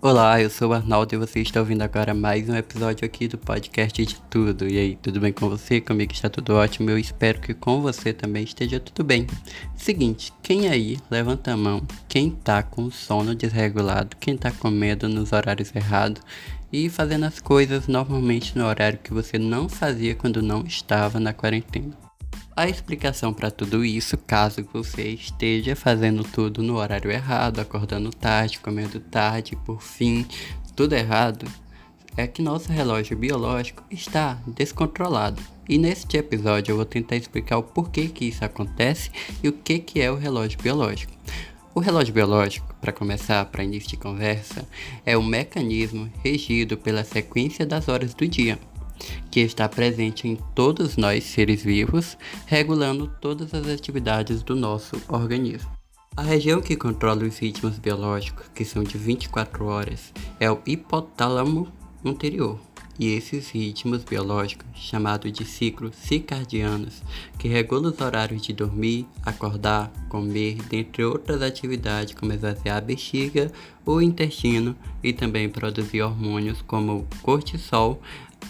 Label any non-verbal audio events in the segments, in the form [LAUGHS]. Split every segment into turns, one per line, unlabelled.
Olá, eu sou o Arnaldo e você está ouvindo agora mais um episódio aqui do podcast de tudo. E aí, tudo bem com você? Comigo está tudo ótimo. Eu espero que com você também esteja tudo bem. Seguinte, quem aí levanta a mão? Quem tá com sono desregulado? Quem tá comendo nos horários errados? E fazendo as coisas normalmente no horário que você não fazia quando não estava na quarentena. A explicação para tudo isso, caso você esteja fazendo tudo no horário errado, acordando tarde, comendo tarde, por fim, tudo errado, é que nosso relógio biológico está descontrolado. E neste episódio eu vou tentar explicar o porquê que isso acontece e o que, que é o relógio biológico. O relógio biológico, para começar, para início de conversa, é um mecanismo regido pela sequência das horas do dia que está presente em todos nós seres vivos, regulando todas as atividades do nosso organismo. A região que controla os ritmos biológicos, que são de 24 horas, é o hipotálamo anterior. E esses ritmos biológicos, chamados de ciclos circadianos, que regulam os horários de dormir, acordar, comer, dentre outras atividades como esvaziar a bexiga, o intestino e também produzir hormônios como o cortisol,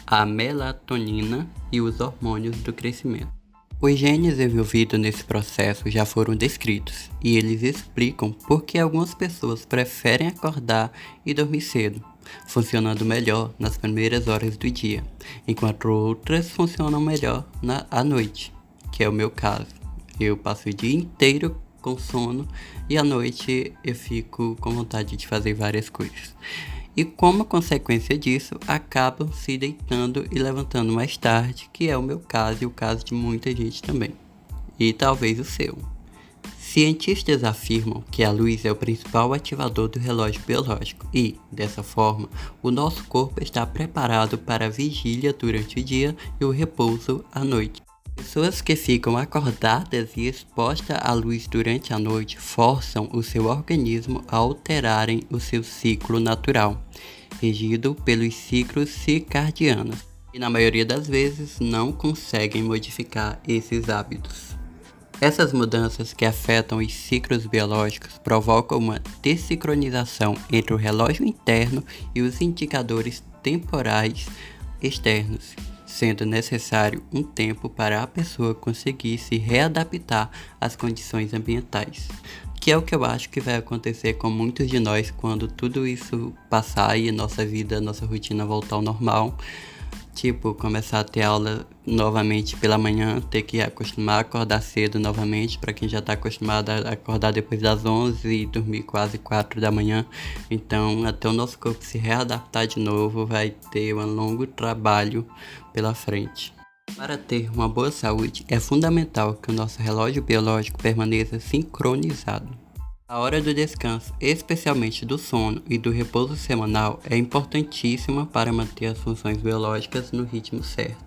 a melatonina e os hormônios do crescimento. Os genes envolvidos nesse processo já foram descritos e eles explicam por que algumas pessoas preferem acordar e dormir cedo, funcionando melhor nas primeiras horas do dia, enquanto outras funcionam melhor na à noite, que é o meu caso. Eu passo o dia inteiro com sono e à noite eu fico com vontade de fazer várias coisas e, como consequência disso, acabam se deitando e levantando mais tarde, que é o meu caso e o caso de muita gente também, e talvez o seu. Cientistas afirmam que a luz é o principal ativador do relógio biológico e, dessa forma, o nosso corpo está preparado para a vigília durante o dia e o repouso à noite. Pessoas que ficam acordadas e expostas à luz durante a noite forçam o seu organismo a alterarem o seu ciclo natural, regido pelos ciclos circadianos, e na maioria das vezes não conseguem modificar esses hábitos. Essas mudanças que afetam os ciclos biológicos provocam uma desincronização entre o relógio interno e os indicadores temporais externos, sendo necessário um tempo para a pessoa conseguir se readaptar às condições ambientais. Que é o que eu acho que vai acontecer com muitos de nós quando tudo isso passar e nossa vida, nossa rotina voltar ao normal tipo, começar a ter aula novamente pela manhã, ter que acostumar a acordar cedo novamente, para quem já está acostumado a acordar depois das 11 e dormir quase 4 da manhã. Então, até o nosso corpo se readaptar de novo, vai ter um longo trabalho pela frente. Para ter uma boa saúde, é fundamental que o nosso relógio biológico permaneça sincronizado. A hora do descanso, especialmente do sono e do repouso semanal, é importantíssima para manter as funções biológicas no ritmo certo.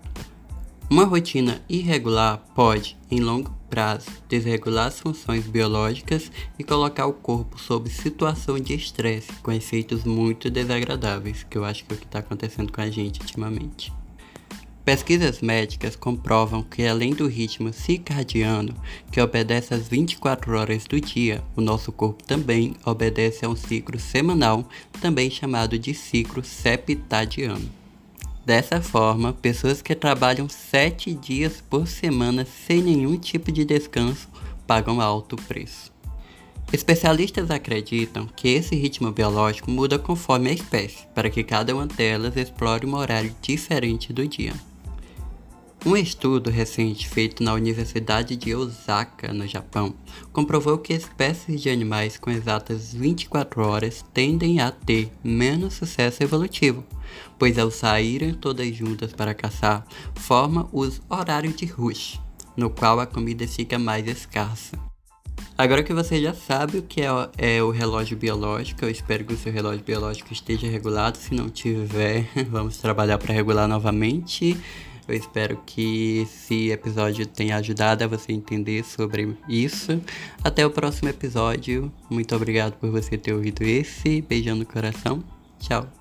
Uma rotina irregular pode, em longo prazo, desregular as funções biológicas e colocar o corpo sob situação de estresse, com efeitos muito desagradáveis, que eu acho que é o que está acontecendo com a gente ultimamente. Pesquisas médicas comprovam que, além do ritmo circadiano, que obedece às 24 horas do dia, o nosso corpo também obedece a um ciclo semanal, também chamado de ciclo septadiano. Dessa forma, pessoas que trabalham 7 dias por semana sem nenhum tipo de descanso pagam alto preço. Especialistas acreditam que esse ritmo biológico muda conforme a espécie, para que cada uma delas explore um horário diferente do dia. Um estudo recente feito na Universidade de Osaka, no Japão, comprovou que espécies de animais com exatas 24 horas tendem a ter menos sucesso evolutivo, pois ao saírem todas juntas para caçar, forma os horários de rush, no qual a comida fica mais escassa. Agora que você já sabe o que é, é, o relógio biológico, eu espero que o seu relógio biológico esteja regulado. Se não tiver, [LAUGHS] vamos trabalhar para regular novamente. Eu espero que esse episódio tenha ajudado a você entender sobre isso. Até o próximo episódio. Muito obrigado por você ter ouvido esse. Beijão no coração. Tchau.